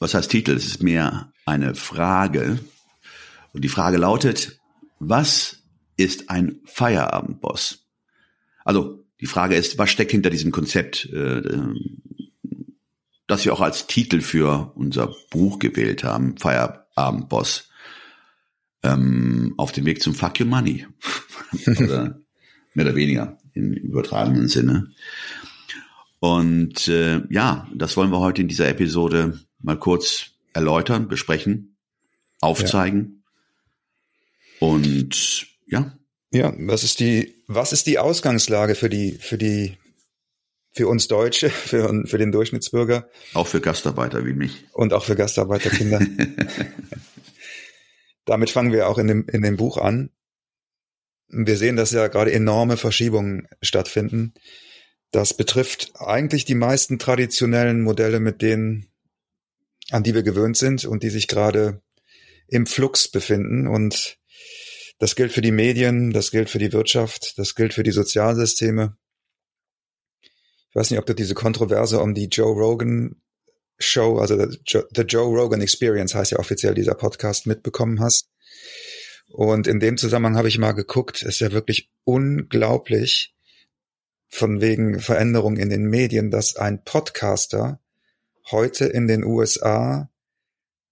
was heißt Titel? Es ist mehr eine Frage. Und die Frage lautet, was ist ein Feierabendboss? Also die Frage ist, was steckt hinter diesem Konzept, äh, das wir auch als Titel für unser Buch gewählt haben, Feierabendboss, ähm, auf dem Weg zum Fuck Your Money. oder mehr oder weniger im übertragenen Sinne. Und äh, ja, das wollen wir heute in dieser Episode mal kurz erläutern, besprechen, aufzeigen. Ja. Und ja. Ja, was ist die, was ist die Ausgangslage für die, für die, für uns Deutsche, für, für den Durchschnittsbürger? Auch für Gastarbeiter wie mich. Und auch für Gastarbeiterkinder. Damit fangen wir auch in dem, in dem Buch an. Wir sehen, dass ja gerade enorme Verschiebungen stattfinden. Das betrifft eigentlich die meisten traditionellen Modelle, mit denen, an die wir gewöhnt sind und die sich gerade im Flux befinden. Und das gilt für die Medien, das gilt für die Wirtschaft, das gilt für die Sozialsysteme. Ich weiß nicht, ob du diese Kontroverse um die Joe Rogan Show, also The Joe Rogan Experience heißt ja offiziell dieser Podcast, mitbekommen hast. Und in dem Zusammenhang habe ich mal geguckt, ist ja wirklich unglaublich, von wegen Veränderung in den Medien, dass ein Podcaster heute in den USA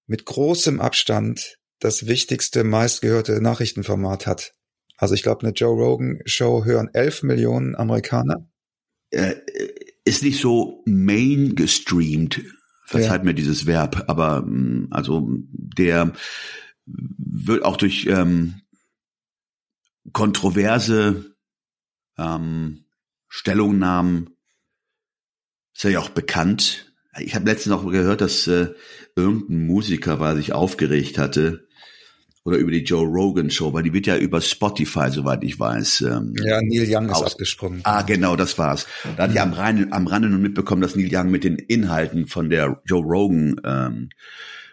mit großem Abstand das wichtigste, meistgehörte Nachrichtenformat hat. Also ich glaube, eine Joe Rogan Show hören elf Millionen Amerikaner. Äh, ist nicht so main gestreamt, verzeiht ja. mir dieses Verb, aber mm, also der wird auch durch ähm, kontroverse ähm, Stellungnahmen ist ja auch bekannt. Ich habe letztens auch gehört, dass äh, irgendein Musiker war sich aufgeregt hatte oder über die Joe Rogan Show, weil die wird ja über Spotify, soweit ich weiß. Ähm, ja, Neil Young aus. ist abgesprungen. Ah, genau, das war's. Da hatte ich am, Rande, am Rande nun mitbekommen, dass Neil Young mit den Inhalten von der Joe Rogan ähm,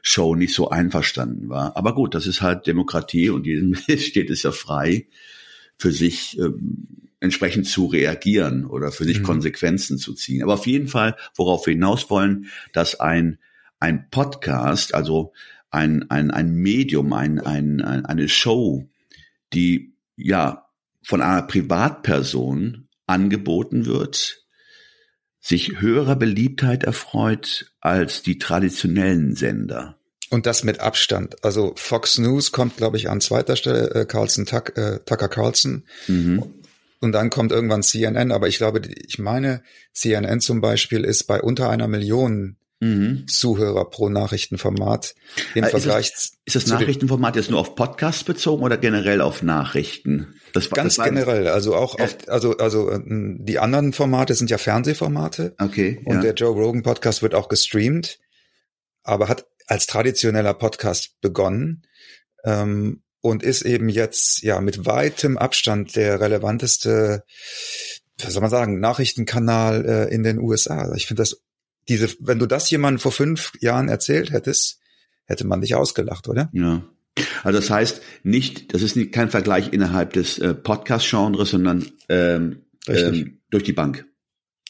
Show nicht so einverstanden war. Aber gut, das ist halt Demokratie und jedem steht es ja frei, für sich ähm, entsprechend zu reagieren oder für sich mhm. Konsequenzen zu ziehen. Aber auf jeden Fall, worauf wir hinaus wollen, dass ein, ein Podcast, also ein, ein, ein Medium, ein, ein, ein, eine Show, die ja von einer Privatperson angeboten wird, sich höherer Beliebtheit erfreut als die traditionellen Sender. Und das mit Abstand. Also Fox News kommt, glaube ich, an zweiter Stelle, äh, Carlson, Tuck, äh, Tucker Carlson. Mhm. Und dann kommt irgendwann CNN, aber ich glaube, ich meine, CNN zum Beispiel ist bei unter einer Million mhm. Zuhörer pro Nachrichtenformat im äh, ist Vergleich. Das, ist das Nachrichtenformat jetzt nur auf Podcasts bezogen oder generell auf Nachrichten? Das, Ganz das generell, also auch auf, also, also ähm, die anderen Formate sind ja Fernsehformate. Okay. Und ja. der Joe Rogan Podcast wird auch gestreamt, aber hat als traditioneller Podcast begonnen. Ähm, und ist eben jetzt ja mit weitem Abstand der relevanteste, was soll man sagen, Nachrichtenkanal äh, in den USA. Also ich finde das, diese, wenn du das jemandem vor fünf Jahren erzählt hättest, hätte man dich ausgelacht, oder? Ja. Also das heißt nicht, das ist nicht, kein Vergleich innerhalb des äh, Podcast-Genres, sondern ähm, ähm, durch die Bank.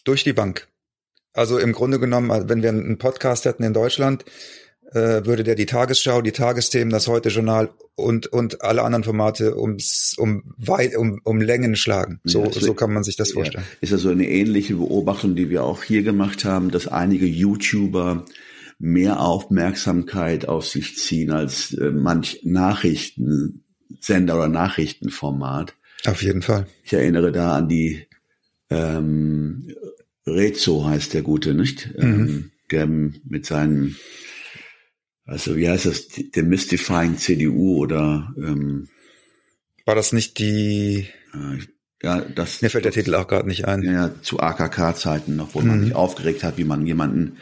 Durch die Bank. Also im Grunde genommen, wenn wir einen Podcast hätten in Deutschland, äh, würde der die Tagesschau, die Tagesthemen, das Heute-Journal und, und alle anderen Formate ums, um, weit, um, um Längen schlagen. So, ja, so kann man sich das vorstellen. Ja, ist ja so eine ähnliche Beobachtung, die wir auch hier gemacht haben, dass einige YouTuber mehr Aufmerksamkeit auf sich ziehen als äh, manch Nachrichtensender oder Nachrichtenformat. Auf jeden Fall. Ich erinnere da an die ähm, Rezo heißt der Gute, nicht? Mhm. Ähm, der mit seinen also wie heißt das, Demystifying CDU oder ähm, war das nicht die äh, ja, das mir fällt der Titel auch gerade nicht ein. Ja, zu AKK-Zeiten noch, wo mhm. man sich aufgeregt hat, wie man jemanden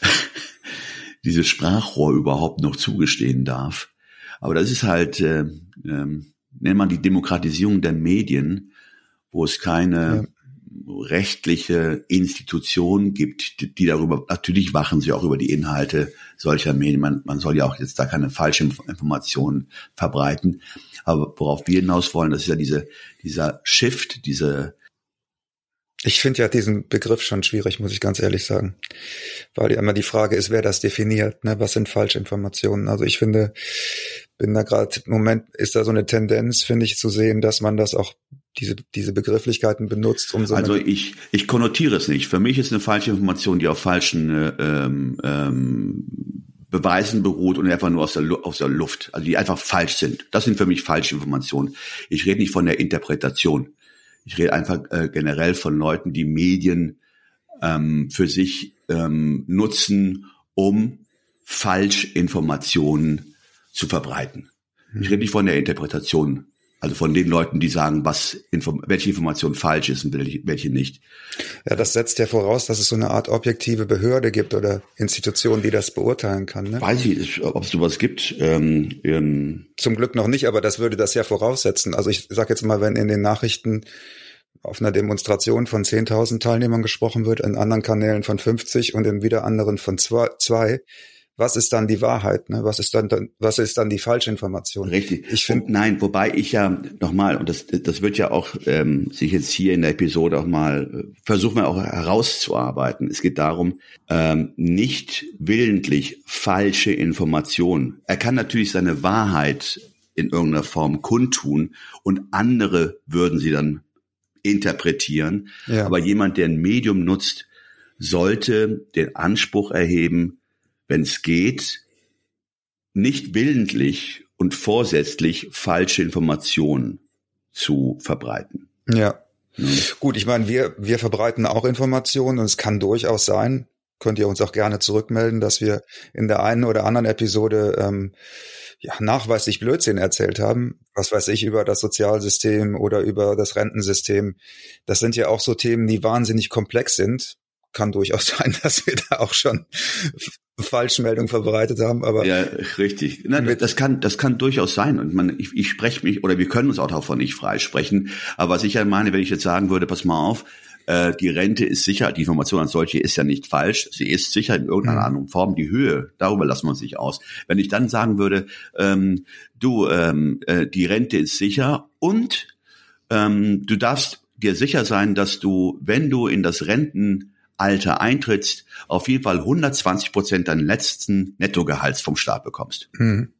dieses Sprachrohr überhaupt noch zugestehen darf. Aber das ist halt, äh, äh, nennt man die Demokratisierung der Medien, wo es keine. Rechtliche Institution gibt, die, die, darüber, natürlich wachen sie auch über die Inhalte solcher Medien. Man, man soll ja auch jetzt da keine falschen Informationen verbreiten. Aber worauf wir hinaus wollen, das ist ja diese, dieser Shift, diese, ich finde ja diesen Begriff schon schwierig, muss ich ganz ehrlich sagen. Weil ja immer die Frage ist, wer das definiert, ne? Was sind Falschinformationen? Also ich finde, bin da gerade, im Moment ist da so eine Tendenz, finde ich, zu sehen, dass man das auch diese, diese Begrifflichkeiten benutzt, um so Also ich, ich konnotiere es nicht. Für mich ist eine falsche Information, die auf falschen äh, ähm, ähm, Beweisen beruht und einfach nur aus der, aus der Luft, also die einfach falsch sind. Das sind für mich falsche Informationen. Ich rede nicht von der Interpretation. Ich rede einfach äh, generell von Leuten, die Medien ähm, für sich ähm, nutzen, um Falschinformationen zu verbreiten. Ich rede nicht von der Interpretation, also von den Leuten, die sagen, was welche Information falsch ist und welche nicht. Ja, das setzt ja voraus, dass es so eine Art objektive Behörde gibt oder Institution, die das beurteilen kann. Ne? Weiß ich, ob es sowas gibt. Ähm, Zum Glück noch nicht, aber das würde das ja voraussetzen. Also ich sage jetzt mal, wenn in den Nachrichten auf einer Demonstration von 10.000 Teilnehmern gesprochen wird, in anderen Kanälen von 50 und in wieder anderen von zwei, zwei was ist dann die Wahrheit? Ne? Was ist dann, was ist dann die falsche Information? Richtig. Ich finde nein, wobei ich ja nochmal und das das wird ja auch ähm, sich jetzt hier in der Episode auch mal versuchen wir auch herauszuarbeiten. Es geht darum, ähm, nicht willentlich falsche Informationen. Er kann natürlich seine Wahrheit in irgendeiner Form kundtun und andere würden sie dann interpretieren. Ja. Aber jemand, der ein Medium nutzt, sollte den Anspruch erheben, wenn es geht, nicht willentlich und vorsätzlich falsche Informationen zu verbreiten. Ja. ja. Gut, ich meine, wir, wir verbreiten auch Informationen und es kann durchaus sein, könnt ihr uns auch gerne zurückmelden, dass wir in der einen oder anderen Episode ähm, ja, nachweislich Blödsinn erzählt haben, was weiß ich, über das Sozialsystem oder über das Rentensystem. Das sind ja auch so Themen, die wahnsinnig komplex sind kann durchaus sein, dass wir da auch schon Falschmeldungen verbreitet haben, aber ja, richtig. Na, das kann, das kann durchaus sein. Und man, ich, ich spreche mich oder wir können uns auch davon nicht freisprechen. Aber was ich ja meine, wenn ich jetzt sagen würde, pass mal auf, äh, die Rente ist sicher, die Information als solche ist ja nicht falsch. Sie ist sicher in irgendeiner mhm. anderen Form. Die Höhe, darüber lassen wir uns nicht aus. Wenn ich dann sagen würde, ähm, du, ähm, äh, die Rente ist sicher und ähm, du darfst dir sicher sein, dass du, wenn du in das Renten Alter eintrittst, auf jeden Fall 120 Prozent deines letzten Nettogehalts vom Staat bekommst. Hm.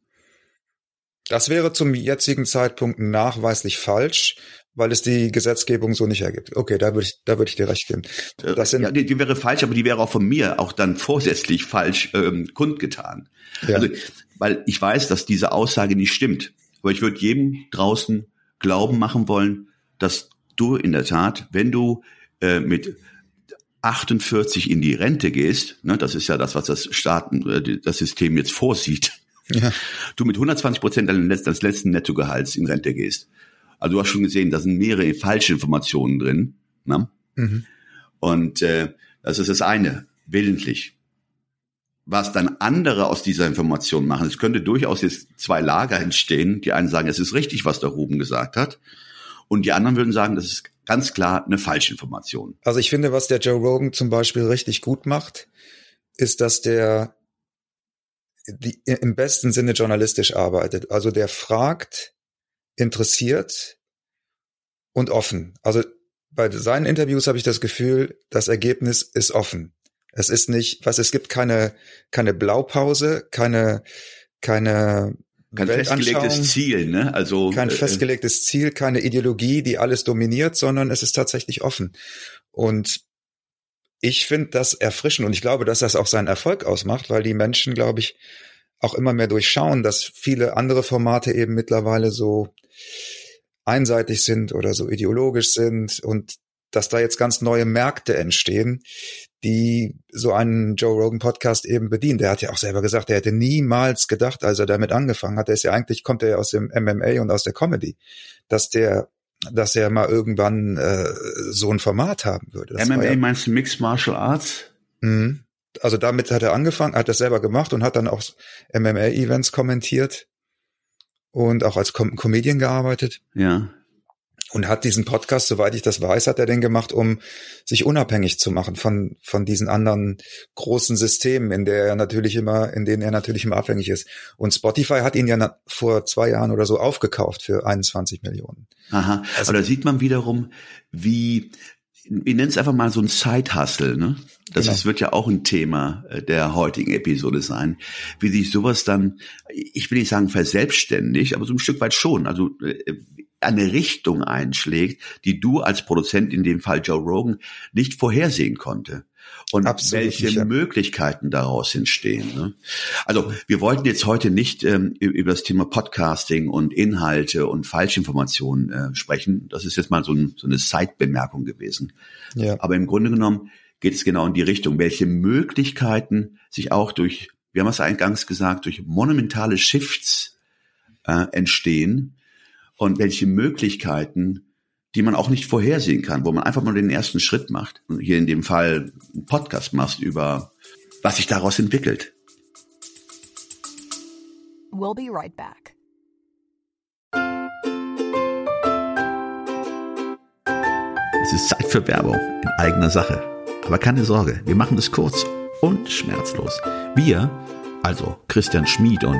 Das wäre zum jetzigen Zeitpunkt nachweislich falsch, weil es die Gesetzgebung so nicht ergibt. Okay, da würde ich, da würde ich dir recht geben. Äh, das sind, ja, die, die wäre falsch, aber die wäre auch von mir auch dann vorsätzlich falsch ähm, kundgetan. Ja. Also, weil ich weiß, dass diese Aussage nicht stimmt. Aber ich würde jedem draußen Glauben machen wollen, dass du in der Tat, wenn du äh, mit 48 in die Rente gehst, ne, das ist ja das, was das Staaten, äh, das System jetzt vorsieht, ja. du mit 120 Prozent deines letzten Nettogehalts in Rente gehst. Also du hast schon gesehen, da sind mehrere falsche Informationen drin. Ne? Mhm. Und äh, das ist das eine, willentlich. Was dann andere aus dieser Information machen, es könnte durchaus jetzt zwei Lager entstehen. Die einen sagen, es ist richtig, was der Ruben gesagt hat. Und die anderen würden sagen, das ist ganz klar eine Falschinformation. Also ich finde, was der Joe Rogan zum Beispiel richtig gut macht, ist, dass der die, im besten Sinne journalistisch arbeitet. Also der fragt, interessiert und offen. Also bei seinen Interviews habe ich das Gefühl, das Ergebnis ist offen. Es ist nicht, was es gibt keine keine Blaupause, keine keine kein festgelegtes Ziel, ne? Also kein äh, festgelegtes Ziel, keine Ideologie, die alles dominiert, sondern es ist tatsächlich offen. Und ich finde das erfrischend und ich glaube, dass das auch seinen Erfolg ausmacht, weil die Menschen, glaube ich, auch immer mehr durchschauen, dass viele andere Formate eben mittlerweile so einseitig sind oder so ideologisch sind und dass da jetzt ganz neue Märkte entstehen, die so einen Joe Rogan Podcast eben bedient. Der hat ja auch selber gesagt, er hätte niemals gedacht, als er damit angefangen hat, er ist ja eigentlich, kommt er ja aus dem MMA und aus der Comedy, dass der dass er mal irgendwann äh, so ein Format haben würde. Das MMA ja, meinst du Mixed Martial Arts? Mhm. also damit hat er angefangen, hat das selber gemacht und hat dann auch MMA-Events kommentiert und auch als Com Comedian gearbeitet. Ja und hat diesen Podcast, soweit ich das weiß, hat er den gemacht, um sich unabhängig zu machen von von diesen anderen großen Systemen, in der er natürlich immer, in denen er natürlich immer abhängig ist. Und Spotify hat ihn ja vor zwei Jahren oder so aufgekauft für 21 Millionen. Aha. Also, Aber da sieht man wiederum, wie wir nennen es einfach mal so ein Side-Hustle, ne? Das genau. ist, wird ja auch ein Thema äh, der heutigen Episode sein, wie sich sowas dann, ich will nicht sagen verselbstständigt, aber so ein Stück weit schon. Also äh, eine Richtung einschlägt, die du als Produzent, in dem Fall Joe Rogan, nicht vorhersehen konnte. Und Absolut welche ja. Möglichkeiten daraus entstehen. Ne? Also wir wollten jetzt heute nicht ähm, über das Thema Podcasting und Inhalte und Falschinformationen äh, sprechen. Das ist jetzt mal so, ein, so eine Side-Bemerkung gewesen. Ja. Aber im Grunde genommen geht es genau in die Richtung, welche Möglichkeiten sich auch durch, wir haben es eingangs gesagt, durch monumentale Shifts äh, entstehen, und welche Möglichkeiten, die man auch nicht vorhersehen kann, wo man einfach mal den ersten Schritt macht und hier in dem Fall einen Podcast machst über, was sich daraus entwickelt. We'll be right back. Es ist Zeit für Werbung in eigener Sache. Aber keine Sorge, wir machen es kurz und schmerzlos. Wir, also Christian Schmid und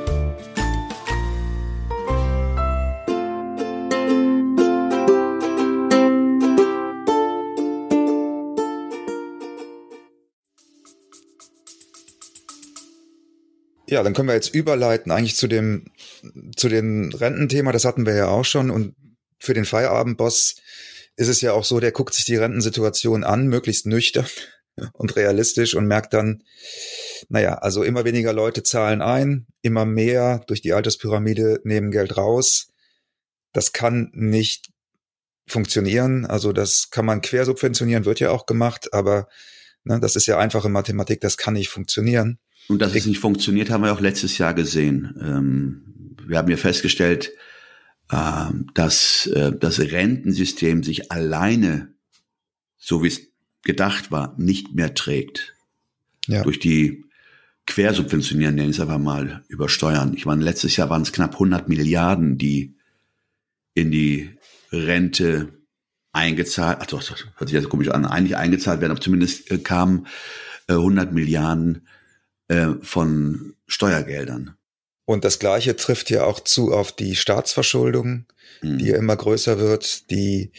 Ja, dann können wir jetzt überleiten eigentlich zu dem, zu dem Rententhema. Das hatten wir ja auch schon. Und für den Feierabendboss ist es ja auch so, der guckt sich die Rentensituation an, möglichst nüchtern und realistisch und merkt dann, naja, also immer weniger Leute zahlen ein, immer mehr durch die Alterspyramide nehmen Geld raus. Das kann nicht funktionieren. Also das kann man quersubventionieren, wird ja auch gemacht, aber ne, das ist ja einfache Mathematik, das kann nicht funktionieren. Und dass es nicht funktioniert, haben wir auch letztes Jahr gesehen. Ähm, wir haben ja festgestellt, äh, dass äh, das Rentensystem sich alleine, so wie es gedacht war, nicht mehr trägt. Ja. Durch die Quersubventionieren, nenne ich es einfach mal, übersteuern. Ich meine, letztes Jahr waren es knapp 100 Milliarden, die in die Rente eingezahlt, ach doch, das hört sich jetzt komisch an, eigentlich eingezahlt werden, aber zumindest äh, kamen äh, 100 Milliarden äh, von Steuergeldern. Und das Gleiche trifft ja auch zu auf die Staatsverschuldung, mhm. die ja immer größer wird, die,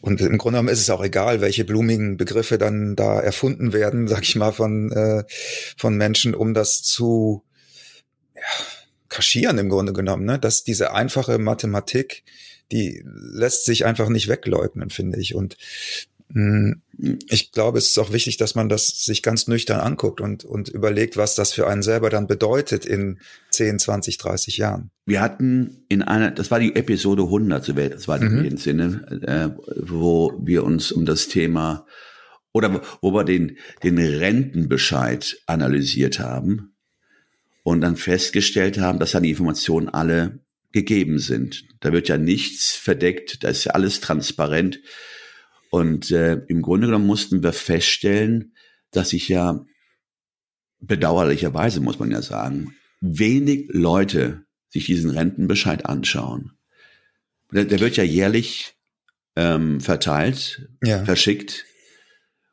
und im Grunde genommen ist es auch egal, welche blumigen Begriffe dann da erfunden werden, sag ich mal, von, äh, von Menschen, um das zu, ja, kaschieren im Grunde genommen, ne? dass diese einfache Mathematik, die lässt sich einfach nicht wegleugnen, finde ich. Und hm, ich glaube, es ist auch wichtig, dass man das sich ganz nüchtern anguckt und, und überlegt, was das für einen selber dann bedeutet in 10, 20, 30 Jahren. Wir hatten in einer, das war die Episode 100, das war in mhm. Sinne, äh, wo wir uns um das Thema oder wo wir den, den Rentenbescheid analysiert haben und dann festgestellt haben, dass dann die Informationen alle gegeben sind. Da wird ja nichts verdeckt, da ist ja alles transparent. Und äh, im Grunde genommen mussten wir feststellen, dass sich ja bedauerlicherweise, muss man ja sagen, wenig Leute sich diesen Rentenbescheid anschauen. Der, der wird ja jährlich ähm, verteilt, ja. verschickt.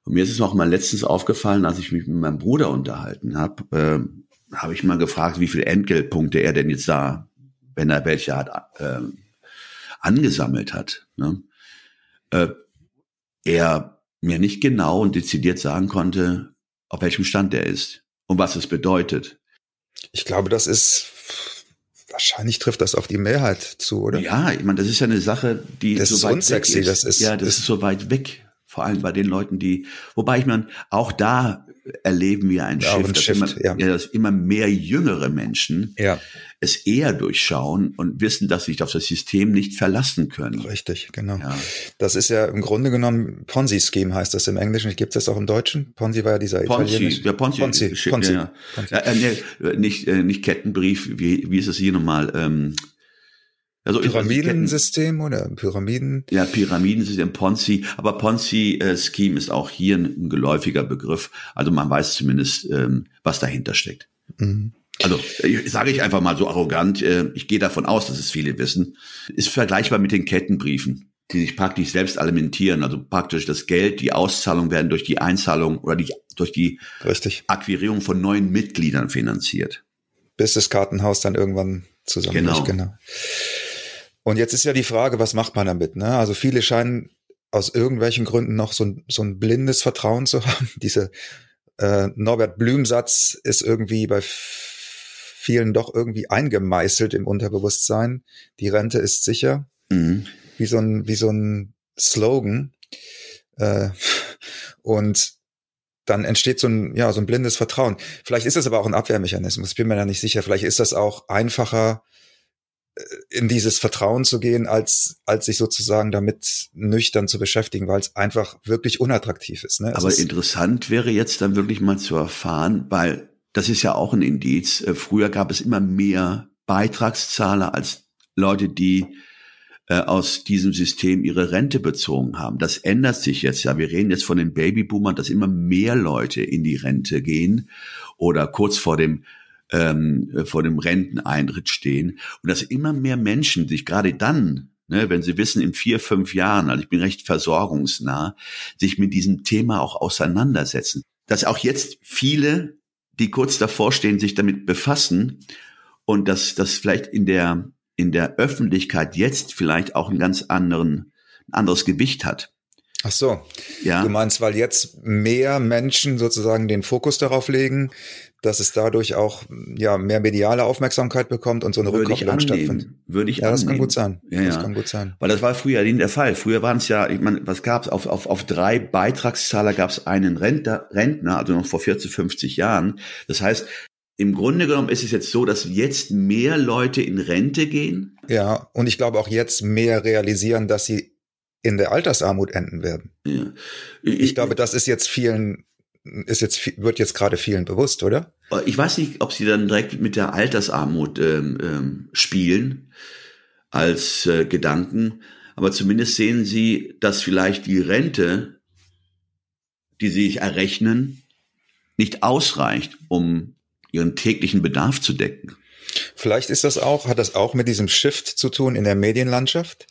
Und mir ist es noch mal letztens aufgefallen, als ich mich mit meinem Bruder unterhalten habe, äh, habe ich mal gefragt, wie viele Entgeltpunkte er denn jetzt da, wenn er welche hat, äh, angesammelt hat. Ne? Äh, er mir nicht genau und dezidiert sagen konnte, auf welchem Stand er ist und was es bedeutet. Ich glaube, das ist wahrscheinlich trifft das auf die Mehrheit zu, oder? Ja, ich meine, das ist ja eine Sache, die das so ist weit unsexy, weg ist. das ist ja, das ist, ist so weit weg. Vor allem bei den Leuten, die, wobei ich meine, auch da erleben wir ein Ja, Shift, ein dass, Shift, immer, ja. dass immer mehr jüngere Menschen ja, es eher durchschauen und wissen, dass sie sich auf das System nicht verlassen können. richtig, genau. Das ist ja im Grunde genommen Ponzi-Scheme heißt das im Englischen. Gibt es das auch im Deutschen? Ponzi war ja dieser Ponzi, italienische. ja, Ponzi, Ponzi, Ponzi. Ja, Ponzi. ja. Äh, nee, nicht, äh, nicht Kettenbrief, wie, wie ist es hier nochmal? Ähm, also Pyramidensystem oder Pyramiden? Ja, Pyramidensystem, Ponzi, aber Ponzi-Scheme ist auch hier ein, geläufiger Begriff. Also man weiß zumindest, ähm, was dahinter steckt. Mhm. Also ich, sage ich einfach mal so arrogant, äh, ich gehe davon aus, dass es viele wissen, ist vergleichbar mit den Kettenbriefen, die sich praktisch selbst alimentieren. Also praktisch das Geld, die Auszahlung werden durch die Einzahlung oder die, durch die Richtig. Akquirierung von neuen Mitgliedern finanziert. Bis das Kartenhaus dann irgendwann zusammenbricht. Genau. genau. Und jetzt ist ja die Frage, was macht man damit? Ne? Also viele scheinen aus irgendwelchen Gründen noch so ein, so ein blindes Vertrauen zu haben. Diese äh, Norbert Blüm-Satz ist irgendwie bei vielen doch irgendwie eingemeißelt im Unterbewusstsein. Die Rente ist sicher. Mhm. wie so ein, wie so ein Slogan. Äh, und dann entsteht so ein, ja, so ein blindes Vertrauen. Vielleicht ist das aber auch ein Abwehrmechanismus. Ich bin mir da nicht sicher. Vielleicht ist das auch einfacher, in dieses Vertrauen zu gehen, als, als sich sozusagen damit nüchtern zu beschäftigen, weil es einfach wirklich unattraktiv ist. Ne? Es Aber ist, interessant wäre jetzt dann wirklich mal zu erfahren, weil das ist ja auch ein Indiz. Äh, Früher gab es immer mehr Beitragszahler als Leute, die äh, aus diesem System ihre Rente bezogen haben. Das ändert sich jetzt ja. Wir reden jetzt von den Babyboomern, dass immer mehr Leute in die Rente gehen oder kurz vor dem ähm, äh, vor dem Renteneintritt stehen und dass immer mehr Menschen sich gerade dann Ne, wenn sie wissen, in vier, fünf Jahren, also ich bin recht versorgungsnah, sich mit diesem Thema auch auseinandersetzen. Dass auch jetzt viele, die kurz davor stehen, sich damit befassen und dass das vielleicht in der, in der Öffentlichkeit jetzt vielleicht auch einen ganz anderen, ein anderes Gewicht hat. Ach so. Ja. Du meinst, weil jetzt mehr Menschen sozusagen den Fokus darauf legen, dass es dadurch auch ja mehr mediale Aufmerksamkeit bekommt und so eine Würde Rückkopplung stattfindet. Würde ich Ja, das kann gut sein. Ja, das ja. kann gut sein. Weil das war früher nie der Fall. Früher waren es ja, ich meine, was gab's auf, auf, auf drei Beitragszahler gab es einen Rentner, Rentner, also noch vor 40, 50 Jahren. Das heißt, im Grunde genommen ist es jetzt so, dass jetzt mehr Leute in Rente gehen. Ja, und ich glaube auch jetzt mehr realisieren, dass sie in der Altersarmut enden werden. Ja. Ich glaube, das ist jetzt vielen, ist jetzt, wird jetzt gerade vielen bewusst, oder? Ich weiß nicht, ob sie dann direkt mit der Altersarmut ähm, ähm, spielen als äh, Gedanken, aber zumindest sehen sie, dass vielleicht die Rente, die sie sich errechnen, nicht ausreicht, um ihren täglichen Bedarf zu decken. Vielleicht ist das auch, hat das auch mit diesem Shift zu tun in der Medienlandschaft,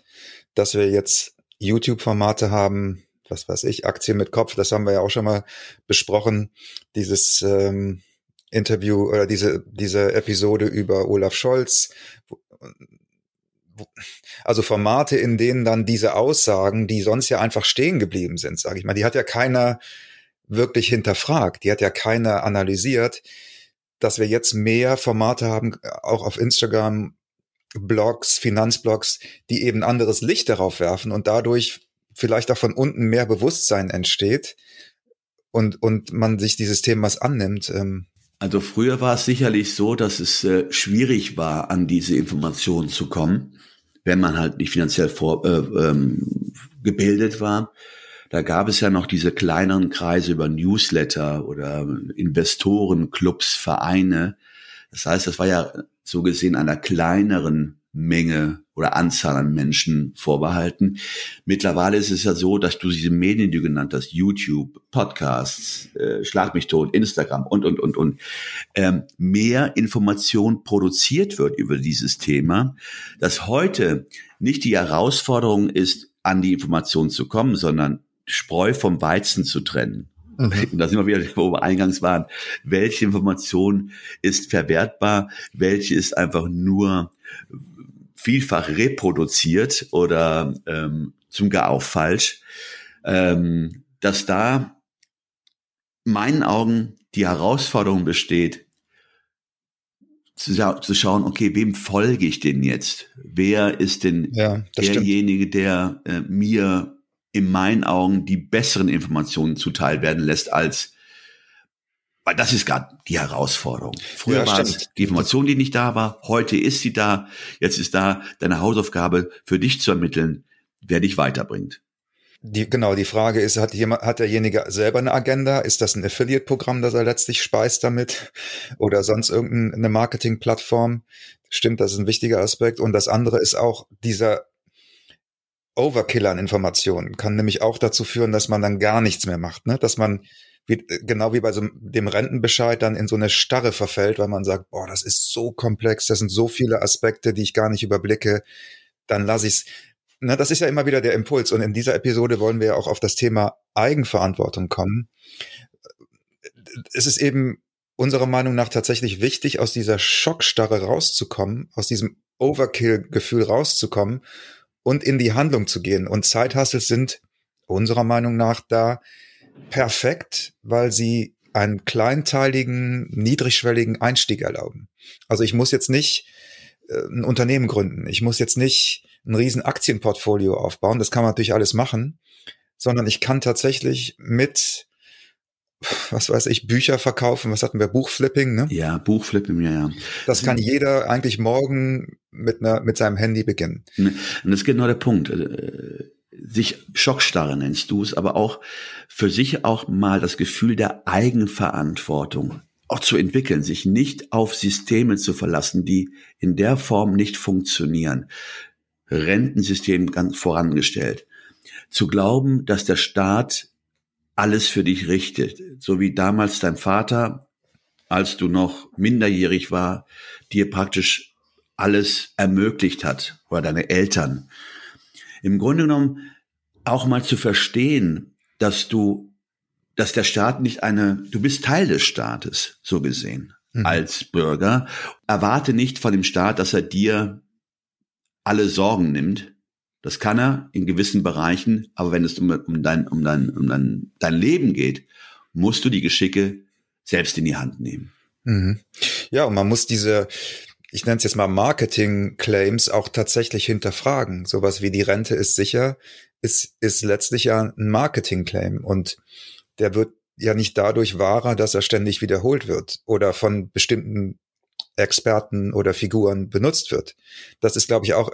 dass wir jetzt YouTube-Formate haben, was weiß ich, Aktien mit Kopf, das haben wir ja auch schon mal besprochen, dieses ähm, Interview oder diese, diese Episode über Olaf Scholz. Also Formate, in denen dann diese Aussagen, die sonst ja einfach stehen geblieben sind, sage ich mal, die hat ja keiner wirklich hinterfragt, die hat ja keiner analysiert, dass wir jetzt mehr Formate haben, auch auf Instagram, Blogs, Finanzblogs, die eben anderes Licht darauf werfen und dadurch vielleicht auch von unten mehr Bewusstsein entsteht und, und man sich dieses Themas annimmt. Ähm, Also früher war es sicherlich so, dass es äh, schwierig war, an diese Informationen zu kommen, wenn man halt nicht finanziell vor, äh, ähm, gebildet war. Da gab es ja noch diese kleineren Kreise über Newsletter oder Investorenclubs, Vereine. Das heißt, das war ja so gesehen einer kleineren Menge oder Anzahl an Menschen vorbehalten. Mittlerweile ist es ja so, dass du diese Medien, die du genannt hast, YouTube, Podcasts, äh, Schlag mich tot, Instagram und, und, und, und, ähm, mehr Information produziert wird über dieses Thema, dass heute nicht die Herausforderung ist, an die Information zu kommen, sondern Spreu vom Weizen zu trennen. Und da sind wir wieder, wo wir eingangs waren. Welche Information ist verwertbar? Welche ist einfach nur vielfach reproduziert oder ähm, zum gar auch falsch? ähm, dass da meinen Augen die Herausforderung besteht, zu, zu schauen, okay, wem folge ich denn jetzt? Wer ist denn ja, derjenige, der äh, mir in meinen Augen die besseren Informationen zuteil werden lässt als weil das ist gerade die Herausforderung. Früher ja, war es die Information, die nicht da war. Heute ist sie da. Jetzt ist da deine Hausaufgabe für dich zu ermitteln, wer dich weiterbringt. Die, genau, die Frage ist, hat, jemand, hat derjenige selber eine Agenda? Ist das ein Affiliate-Programm, das er letztlich speist damit? Oder sonst irgendeine Marketing-Plattform? Stimmt, das ist ein wichtiger Aspekt. Und das andere ist auch dieser Overkill an Informationen kann nämlich auch dazu führen, dass man dann gar nichts mehr macht, ne? Dass man wie, genau wie bei so dem Rentenbescheid dann in so eine Starre verfällt, weil man sagt, boah, das ist so komplex, das sind so viele Aspekte, die ich gar nicht überblicke, dann lasse ich's. Na, das ist ja immer wieder der Impuls. Und in dieser Episode wollen wir ja auch auf das Thema Eigenverantwortung kommen. Es ist eben unserer Meinung nach tatsächlich wichtig, aus dieser Schockstarre rauszukommen, aus diesem Overkill-Gefühl rauszukommen und in die Handlung zu gehen. Und Zeithassels sind unserer Meinung nach da perfekt, weil sie einen kleinteiligen, niedrigschwelligen Einstieg erlauben. Also ich muss jetzt nicht äh, ein Unternehmen gründen. Ich muss jetzt nicht ein riesen Aktienportfolio aufbauen. Das kann man natürlich alles machen, sondern ich kann tatsächlich mit was weiß ich, Bücher verkaufen, was hatten wir, Buchflipping, ne? Ja, Buchflipping, ja, ja. Das kann jeder eigentlich morgen mit einer, mit seinem Handy beginnen. Ne, und das ist genau der Punkt. Äh, sich Schockstarre nennst du es, aber auch für sich auch mal das Gefühl der Eigenverantwortung auch zu entwickeln, sich nicht auf Systeme zu verlassen, die in der Form nicht funktionieren. Rentensystem ganz vorangestellt. Zu glauben, dass der Staat alles für dich richtet, so wie damals dein Vater, als du noch minderjährig war, dir praktisch alles ermöglicht hat oder deine Eltern. Im Grunde genommen auch mal zu verstehen, dass du, dass der Staat nicht eine, du bist Teil des Staates, so gesehen, mhm. als Bürger. Erwarte nicht von dem Staat, dass er dir alle Sorgen nimmt. Das kann er in gewissen Bereichen, aber wenn es um, um, dein, um, dein, um dein, dein Leben geht, musst du die Geschicke selbst in die Hand nehmen. Mhm. Ja, und man muss diese, ich nenne es jetzt mal Marketing-Claims auch tatsächlich hinterfragen. Sowas wie die Rente ist sicher, ist, ist letztlich ja ein Marketing-Claim und der wird ja nicht dadurch wahrer, dass er ständig wiederholt wird oder von bestimmten Experten oder Figuren benutzt wird. Das ist, glaube ich, auch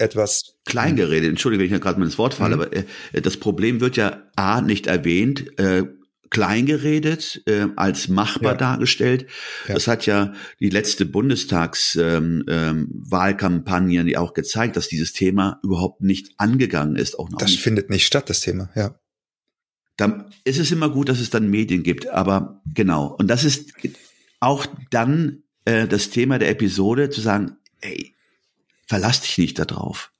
etwas Kleingeredet, entschuldige, wenn ich gerade mal ins Wort falle, mhm. aber äh, das Problem wird ja A nicht erwähnt, äh, kleingeredet, äh, als machbar ja. dargestellt. Ja. Das hat ja die letzte Bundestagswahlkampagne ähm, ähm, auch gezeigt, dass dieses Thema überhaupt nicht angegangen ist. Auch noch das nicht. findet nicht statt, das Thema, ja. Dann ist es immer gut, dass es dann Medien gibt, aber genau. Und das ist auch dann äh, das Thema der Episode, zu sagen, ey, verlass dich nicht darauf.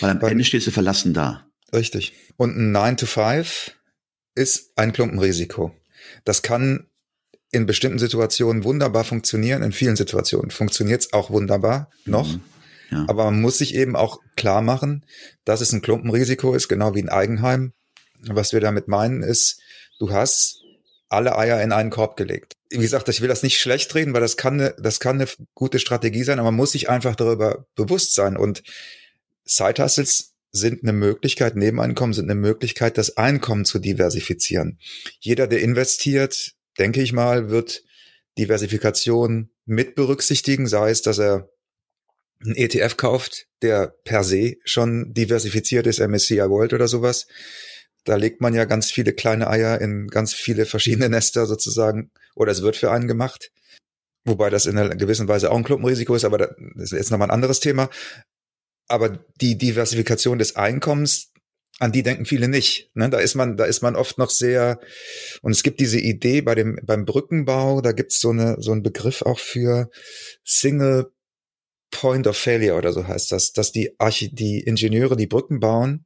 Weil am Weil, Ende stehst du verlassen da. Richtig. Und ein 9 to 5 ist ein Klumpenrisiko. Das kann in bestimmten Situationen wunderbar funktionieren, in vielen Situationen funktioniert es auch wunderbar noch. Mhm. Ja. Aber man muss sich eben auch klar machen, dass es ein Klumpenrisiko ist, genau wie ein Eigenheim. Was wir damit meinen ist, du hast alle Eier in einen Korb gelegt. Wie gesagt, ich will das nicht schlecht reden, weil das kann eine, das kann eine gute Strategie sein, aber man muss sich einfach darüber bewusst sein. Und Side sind eine Möglichkeit, Nebeneinkommen sind eine Möglichkeit, das Einkommen zu diversifizieren. Jeder, der investiert, denke ich mal, wird Diversifikation mit berücksichtigen, sei es, dass er einen ETF kauft, der per se schon diversifiziert ist, MSCI World oder sowas. Da legt man ja ganz viele kleine Eier in ganz viele verschiedene Nester sozusagen, oder es wird für einen gemacht. Wobei das in einer gewissen Weise auch ein Klumpenrisiko ist, aber das ist jetzt nochmal ein anderes Thema aber die Diversifikation des Einkommens, an die denken viele nicht. Ne? Da ist man, da ist man oft noch sehr, und es gibt diese Idee bei dem, beim Brückenbau, da gibt's so eine, so einen Begriff auch für Single Point of Failure oder so heißt das, dass die Archi die Ingenieure, die Brücken bauen,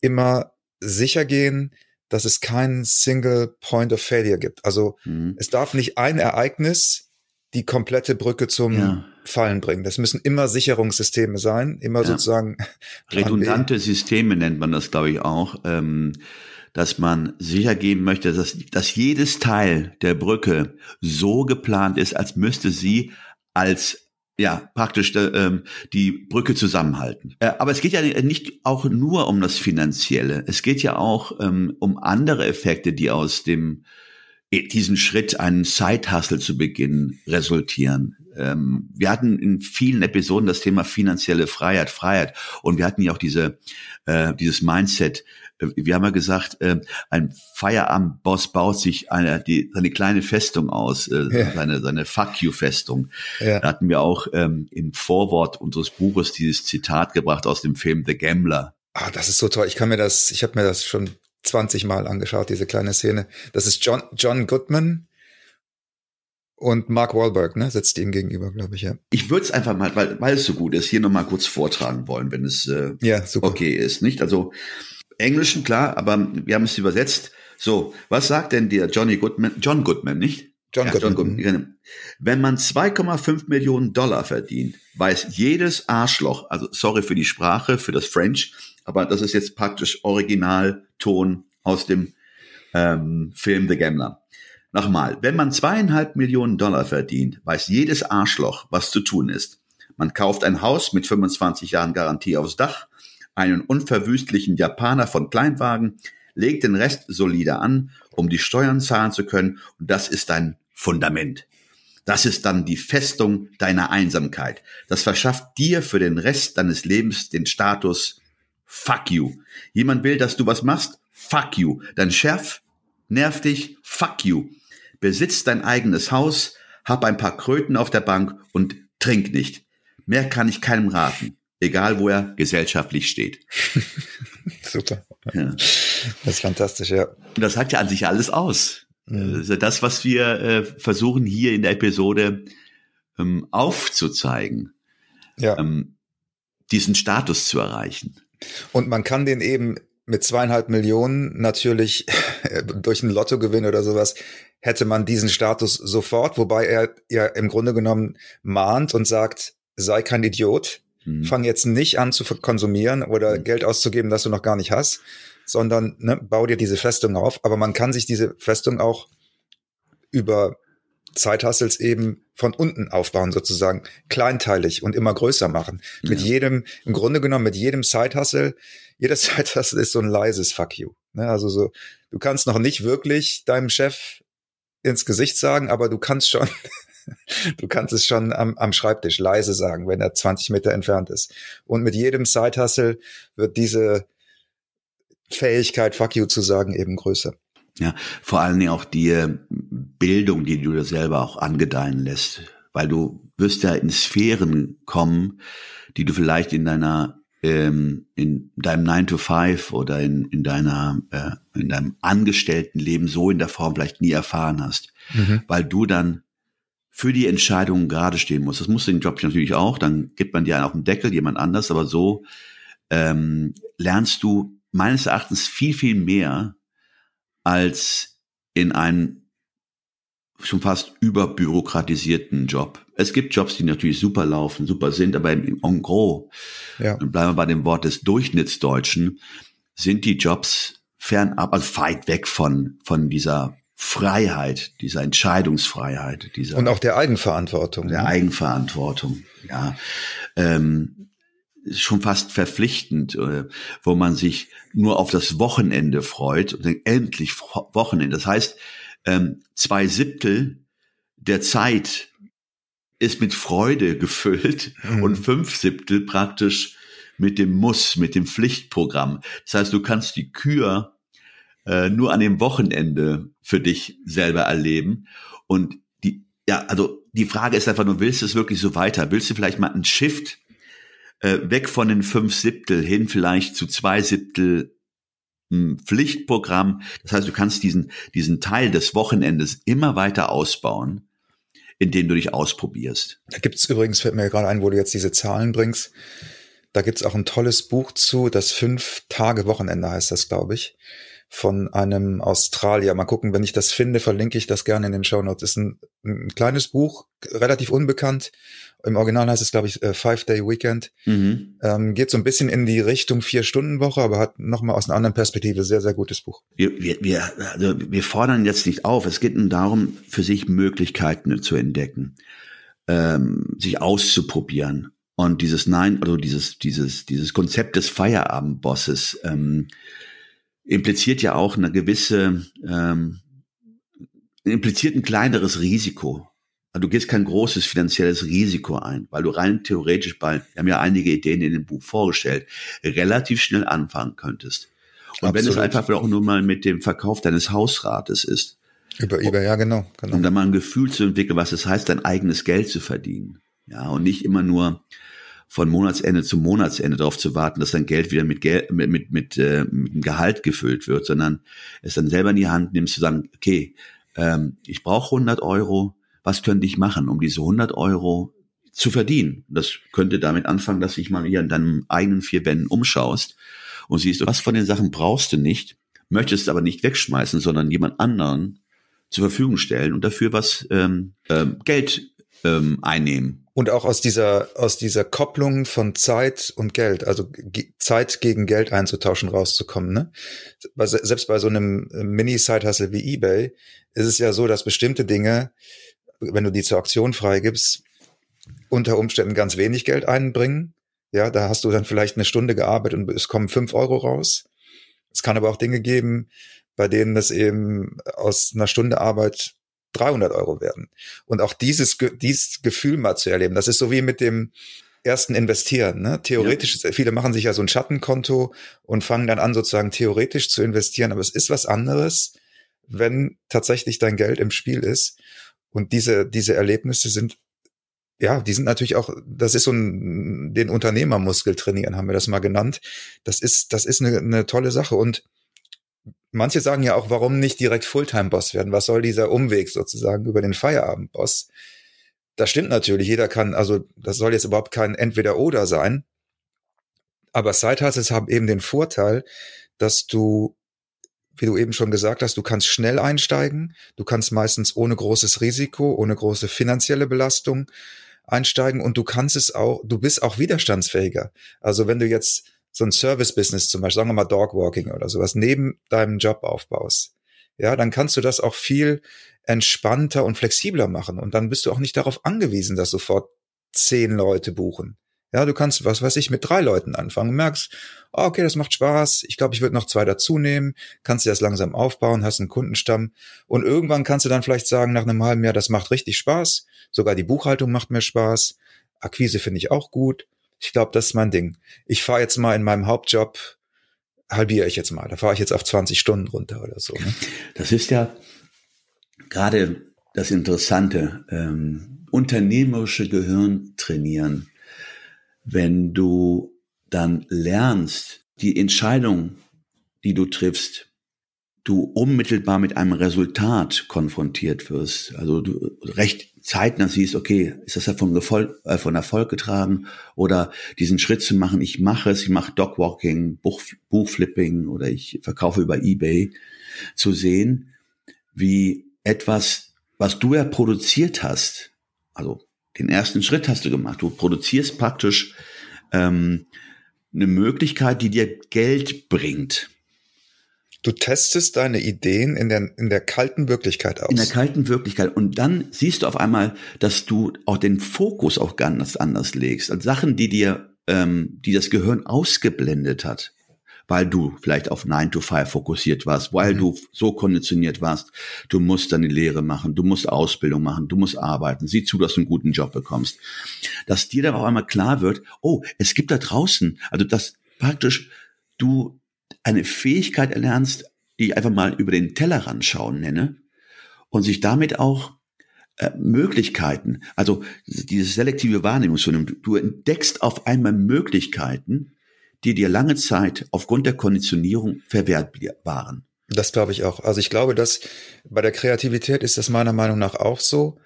immer sicher gehen, dass es keinen Single Point of Failure gibt. Also mhm. es darf nicht ein Ereignis die komplette Brücke zum ja. Fallen bringen. Das müssen immer Sicherungssysteme sein, immer ja. sozusagen. Redundante Systeme nennt man das, glaube ich, auch. Ähm, dass man sicher gehen möchte, dass, dass jedes Teil der Brücke so geplant ist, als müsste sie als ja, praktisch äh, die Brücke zusammenhalten. Äh, aber es geht ja nicht auch nur um das Finanzielle. Es geht ja auch ähm, um andere Effekte, die aus dem äh, diesen Schritt, einen Side-Hustle zu beginnen, resultieren. Ähm, wir hatten in vielen Episoden das Thema finanzielle Freiheit, Freiheit. Und wir hatten ja auch diese, äh, dieses Mindset, wir haben ja gesagt, äh, ein Feierabendboss baut sich eine, die, seine kleine Festung aus, äh, ja. seine, seine Fuck you-Festung. Ja. Da hatten wir auch ähm, im Vorwort unseres Buches dieses Zitat gebracht aus dem Film The Gambler. Ah, das ist so toll. Ich kann mir das, ich habe mir das schon 20 Mal angeschaut, diese kleine Szene. Das ist John, John Goodman, und Mark Wahlberg, ne, sitzt ihm gegenüber, glaube ich, ja. Ich würde es einfach mal, weil, weil es so gut ist, hier nochmal kurz vortragen wollen, wenn es äh, ja, super. okay ist, nicht? Also Englischen, klar, aber wir haben es übersetzt. So, was sagt denn der Johnny Goodman, John Goodman, nicht? John, ja, Goodman. John Goodman. Genau. Wenn man 2,5 Millionen Dollar verdient, weiß jedes Arschloch, also sorry für die Sprache, für das French, aber das ist jetzt praktisch Originalton aus dem ähm, Film The Gambler. Nochmal, wenn man zweieinhalb Millionen Dollar verdient, weiß jedes Arschloch, was zu tun ist. Man kauft ein Haus mit 25 Jahren Garantie aufs Dach, einen unverwüstlichen Japaner von Kleinwagen, leg den Rest solide an, um die Steuern zahlen zu können, und das ist dein Fundament. Das ist dann die Festung deiner Einsamkeit. Das verschafft dir für den Rest deines Lebens den Status Fuck you. Jemand will, dass du was machst? Fuck you. Dein Chef nervt dich? Fuck you. Besitz dein eigenes Haus, hab ein paar Kröten auf der Bank und trink nicht. Mehr kann ich keinem raten egal wo er gesellschaftlich steht. Super. Ja. Das ist fantastisch, ja. Und das sagt ja an sich alles aus. Mhm. Das ist ja das, was wir äh, versuchen hier in der Episode ähm, aufzuzeigen. Ja. Ähm, diesen Status zu erreichen. Und man kann den eben mit zweieinhalb Millionen natürlich durch einen Lottogewinn oder sowas hätte man diesen Status sofort, wobei er ja im Grunde genommen mahnt und sagt, sei kein Idiot, Mhm. Fang jetzt nicht an zu konsumieren oder mhm. Geld auszugeben, das du noch gar nicht hast, sondern ne, bau dir diese Festung auf. Aber man kann sich diese Festung auch über Zeithassels eben von unten aufbauen, sozusagen kleinteilig und immer größer machen. Ja. Mit jedem, im Grunde genommen, mit jedem Zeithassel, jeder Zeithassel ist so ein leises Fuck you. Ne? Also so, du kannst noch nicht wirklich deinem Chef ins Gesicht sagen, aber du kannst schon Du kannst es schon am, am Schreibtisch leise sagen, wenn er 20 Meter entfernt ist. Und mit jedem Side-Hustle wird diese Fähigkeit, fuck you zu sagen, eben größer. Ja, vor allen Dingen auch die äh, Bildung, die du dir selber auch angedeihen lässt, weil du wirst ja in Sphären kommen, die du vielleicht in deiner ähm, in deinem 9 to 5 oder in, in deiner äh, in deinem Angestelltenleben so in der Form vielleicht nie erfahren hast, mhm. weil du dann für die Entscheidungen gerade stehen muss. Das muss den Job natürlich auch, dann gibt man dir einen auf den Deckel, jemand anders, aber so ähm, lernst du meines Erachtens viel, viel mehr als in einem schon fast überbürokratisierten Job. Es gibt Jobs, die natürlich super laufen, super sind, aber im en gros, ja. bleiben wir bei dem Wort des Durchschnittsdeutschen, sind die Jobs fernab, also weit weg von, von dieser Freiheit, dieser Entscheidungsfreiheit, dieser und auch der Eigenverantwortung, der ne? Eigenverantwortung, ja, ähm, ist schon fast verpflichtend, äh, wo man sich nur auf das Wochenende freut und denkt, endlich Wochenende. Das heißt, ähm, zwei Siebtel der Zeit ist mit Freude gefüllt mhm. und fünf Siebtel praktisch mit dem Muss, mit dem Pflichtprogramm. Das heißt, du kannst die Kür äh, nur an dem Wochenende für dich selber erleben. Und die, ja, also die Frage ist einfach nur, willst du es wirklich so weiter? Willst du vielleicht mal einen Shift äh, weg von den fünf Siebtel hin vielleicht zu zwei Siebtel hm, Pflichtprogramm? Das heißt, du kannst diesen, diesen Teil des Wochenendes immer weiter ausbauen, indem du dich ausprobierst. Da gibt's übrigens, fällt mir gerade ein, wo du jetzt diese Zahlen bringst, da gibt's auch ein tolles Buch zu, das Fünf-Tage-Wochenende heißt das, glaube ich von einem Australier. Mal gucken, wenn ich das finde, verlinke ich das gerne in den Show Notes. Ist ein, ein kleines Buch, relativ unbekannt. Im Original heißt es, glaube ich, äh, Five Day Weekend. Mhm. Ähm, geht so ein bisschen in die Richtung Vier-Stunden-Woche, aber hat nochmal aus einer anderen Perspektive sehr, sehr gutes Buch. Wir, wir, wir, also wir fordern jetzt nicht auf. Es geht nur darum, für sich Möglichkeiten zu entdecken, ähm, sich auszuprobieren. Und dieses Nein, also dieses, dieses, dieses Konzept des Feierabendbosses ähm, impliziert ja auch eine gewisse, ähm, impliziert ein kleineres Risiko. Also du gehst kein großes finanzielles Risiko ein, weil du rein theoretisch bei, wir haben ja einige Ideen in dem Buch vorgestellt, relativ schnell anfangen könntest. Und Absolut. wenn es einfach auch nur mal mit dem Verkauf deines Hausrates ist. Über eBay, ja, genau, genau. Um dann mal ein Gefühl zu entwickeln, was es heißt, dein eigenes Geld zu verdienen. Ja, und nicht immer nur von Monatsende zu Monatsende darauf zu warten, dass dein Geld wieder mit, Geld, mit, mit, mit, äh, mit einem Gehalt gefüllt wird, sondern es dann selber in die Hand nimmst, zu sagen, okay, ähm, ich brauche 100 Euro, was könnte ich machen, um diese 100 Euro zu verdienen? Das könnte damit anfangen, dass ich mal hier in deinem eigenen vier Wänden umschaust und siehst, was von den Sachen brauchst du nicht, möchtest aber nicht wegschmeißen, sondern jemand anderen zur Verfügung stellen und dafür was ähm, äh, Geld ähm, einnehmen. Und auch aus dieser, aus dieser Kopplung von Zeit und Geld, also Zeit gegen Geld einzutauschen, rauszukommen. Ne? Selbst bei so einem Mini-Side-Hustle wie eBay ist es ja so, dass bestimmte Dinge, wenn du die zur Auktion freigibst, unter Umständen ganz wenig Geld einbringen. Ja, da hast du dann vielleicht eine Stunde gearbeitet und es kommen fünf Euro raus. Es kann aber auch Dinge geben, bei denen es eben aus einer Stunde Arbeit 300 Euro werden. Und auch dieses, dieses Gefühl mal zu erleben, das ist so wie mit dem ersten Investieren. Ne? Theoretisch, ja. viele machen sich ja so ein Schattenkonto und fangen dann an, sozusagen theoretisch zu investieren. Aber es ist was anderes, wenn tatsächlich dein Geld im Spiel ist. Und diese, diese Erlebnisse sind ja, die sind natürlich auch, das ist so ein, den Unternehmermuskel trainieren, haben wir das mal genannt. Das ist, das ist eine, eine tolle Sache. Und manche sagen ja auch, warum nicht direkt Fulltime-Boss werden? Was soll dieser Umweg sozusagen über den Feierabend-Boss? Das stimmt natürlich. Jeder kann, also das soll jetzt überhaupt kein Entweder-Oder sein. Aber Side-Hustles haben eben den Vorteil, dass du, wie du eben schon gesagt hast, du kannst schnell einsteigen. Du kannst meistens ohne großes Risiko, ohne große finanzielle Belastung einsteigen und du kannst es auch, du bist auch widerstandsfähiger. Also wenn du jetzt so ein Service-Business zum Beispiel, sagen wir mal Dogwalking oder sowas, neben deinem Job aufbaust, ja, dann kannst du das auch viel entspannter und flexibler machen. Und dann bist du auch nicht darauf angewiesen, dass sofort zehn Leute buchen. Ja, du kannst, was weiß ich, mit drei Leuten anfangen, merkst, oh, okay, das macht Spaß, ich glaube, ich würde noch zwei dazu nehmen, kannst dir das langsam aufbauen, hast einen Kundenstamm. Und irgendwann kannst du dann vielleicht sagen, nach einem halben Jahr, das macht richtig Spaß, sogar die Buchhaltung macht mir Spaß, Akquise finde ich auch gut ich glaube, das ist mein Ding. Ich fahre jetzt mal in meinem Hauptjob, halbiere ich jetzt mal. Da fahre ich jetzt auf 20 Stunden runter oder so. Ne? Das ist ja gerade das Interessante. Ähm, unternehmerische Gehirn trainieren. Wenn du dann lernst, die Entscheidung, die du triffst, du unmittelbar mit einem Resultat konfrontiert wirst, also du recht zeitnah siehst, okay, ist das ja von Erfolg, äh, von Erfolg getragen oder diesen Schritt zu machen, ich mache es, ich mache Dogwalking, Buch, Buchflipping oder ich verkaufe über Ebay, zu sehen, wie etwas, was du ja produziert hast, also den ersten Schritt hast du gemacht, du produzierst praktisch ähm, eine Möglichkeit, die dir Geld bringt. Du testest deine Ideen in der, in der kalten Wirklichkeit aus. In der kalten Wirklichkeit. Und dann siehst du auf einmal, dass du auch den Fokus auch ganz anders legst. Also Sachen, die dir, ähm, die das Gehirn ausgeblendet hat. Weil du vielleicht auf 9 to 5 fokussiert warst, weil mhm. du so konditioniert warst. Du musst deine Lehre machen, du musst Ausbildung machen, du musst arbeiten. Sieh zu, dass du einen guten Job bekommst. Dass dir dann auf einmal klar wird, oh, es gibt da draußen, also dass praktisch du eine Fähigkeit erlernst, die ich einfach mal über den Tellerrand schauen nenne und sich damit auch äh, Möglichkeiten, also diese selektive Wahrnehmung zu nehmen. Du entdeckst auf einmal Möglichkeiten, die dir lange Zeit aufgrund der Konditionierung verwehrt waren. Das glaube ich auch. Also ich glaube, dass bei der Kreativität ist das meiner Meinung nach auch so.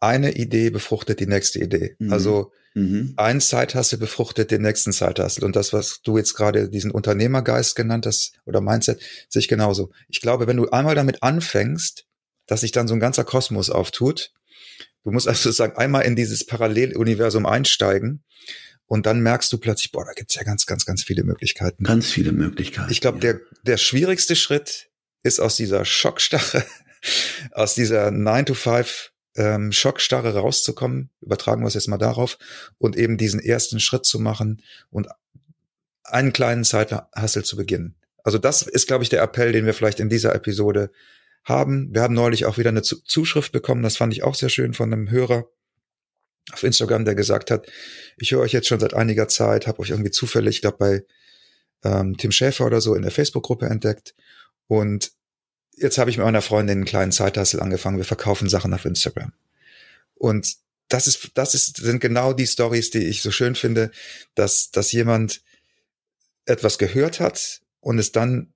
Eine Idee befruchtet die nächste Idee. Mhm. Also mhm. ein Zeithassel befruchtet den nächsten Zeithassel. Und das, was du jetzt gerade diesen Unternehmergeist genannt hast oder Mindset, sehe ich genauso. Ich glaube, wenn du einmal damit anfängst, dass sich dann so ein ganzer Kosmos auftut, du musst also sozusagen einmal in dieses Paralleluniversum einsteigen und dann merkst du plötzlich, boah, da gibt's ja ganz, ganz, ganz viele Möglichkeiten. Ganz viele Möglichkeiten. Ich glaube, ja. der, der schwierigste Schritt ist aus dieser Schockstarre, aus dieser 9 to 5 ähm, Schockstarre rauszukommen, übertragen wir es jetzt mal darauf, und eben diesen ersten Schritt zu machen und einen kleinen Zeithassel zu beginnen. Also das ist, glaube ich, der Appell, den wir vielleicht in dieser Episode haben. Wir haben neulich auch wieder eine Zuschrift bekommen, das fand ich auch sehr schön von einem Hörer auf Instagram, der gesagt hat, ich höre euch jetzt schon seit einiger Zeit, habe euch irgendwie zufällig, ich glaube bei ähm, Tim Schäfer oder so in der Facebook-Gruppe entdeckt und jetzt habe ich mit meiner Freundin einen kleinen Zeithassel angefangen. Wir verkaufen Sachen auf Instagram. Und das ist, das ist, sind genau die Stories, die ich so schön finde, dass, dass jemand etwas gehört hat und es dann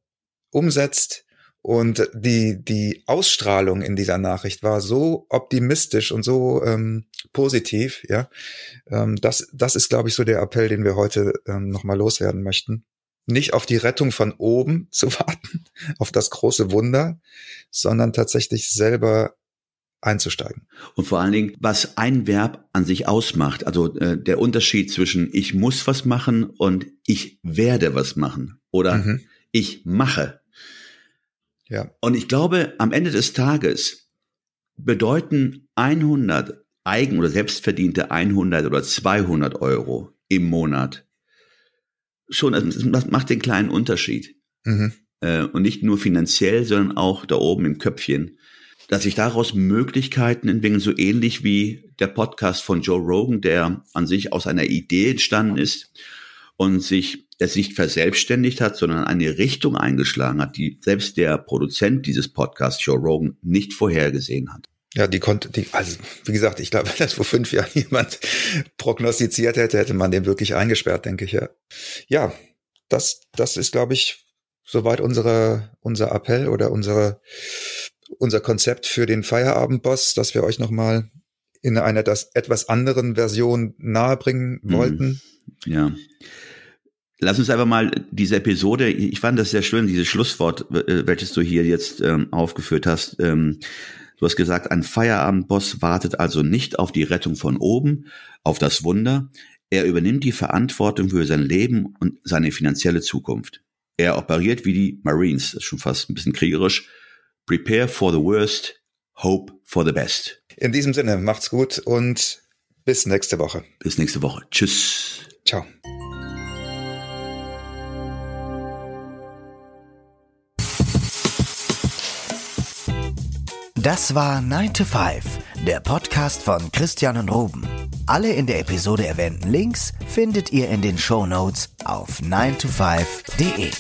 umsetzt und die, die Ausstrahlung in dieser Nachricht war so optimistisch und so ähm, positiv, ja. Ähm, das, das ist, glaube ich, so der Appell, den wir heute ähm, nochmal loswerden möchten nicht auf die Rettung von oben zu warten, auf das große Wunder, sondern tatsächlich selber einzusteigen. Und vor allen Dingen, was ein Verb an sich ausmacht, also äh, der Unterschied zwischen ich muss was machen und ich werde was machen oder mhm. ich mache. Ja. Und ich glaube, am Ende des Tages bedeuten 100 eigen- oder selbstverdiente 100 oder 200 Euro im Monat schon, also das macht den kleinen Unterschied. Mhm. Äh, und nicht nur finanziell, sondern auch da oben im Köpfchen. Dass sich daraus Möglichkeiten entwickeln, so ähnlich wie der Podcast von Joe Rogan, der an sich aus einer Idee entstanden ist und sich es nicht verselbstständigt hat, sondern eine Richtung eingeschlagen hat, die selbst der Produzent dieses Podcasts, Joe Rogan, nicht vorhergesehen hat. Ja, die konnte, die, also wie gesagt, ich glaube, wenn das vor fünf Jahren jemand prognostiziert hätte, hätte man den wirklich eingesperrt, denke ich ja. Ja, das, das ist, glaube ich, soweit unsere, unser Appell oder unsere, unser Konzept für den Feierabendboss, dass wir euch nochmal in einer das etwas anderen Version nahebringen mhm. wollten. Ja. Lass uns einfach mal diese Episode, ich fand das sehr schön, dieses Schlusswort, äh, welches du hier jetzt ähm, aufgeführt hast. Ähm, Du hast gesagt, ein Feierabendboss wartet also nicht auf die Rettung von oben, auf das Wunder. Er übernimmt die Verantwortung für sein Leben und seine finanzielle Zukunft. Er operiert wie die Marines, das ist schon fast ein bisschen kriegerisch. Prepare for the worst, hope for the best. In diesem Sinne, macht's gut und bis nächste Woche. Bis nächste Woche. Tschüss. Ciao. Das war 9 to 5, der Podcast von Christian und Ruben. Alle in der Episode erwähnten Links findet ihr in den Show Notes auf 9to5.de.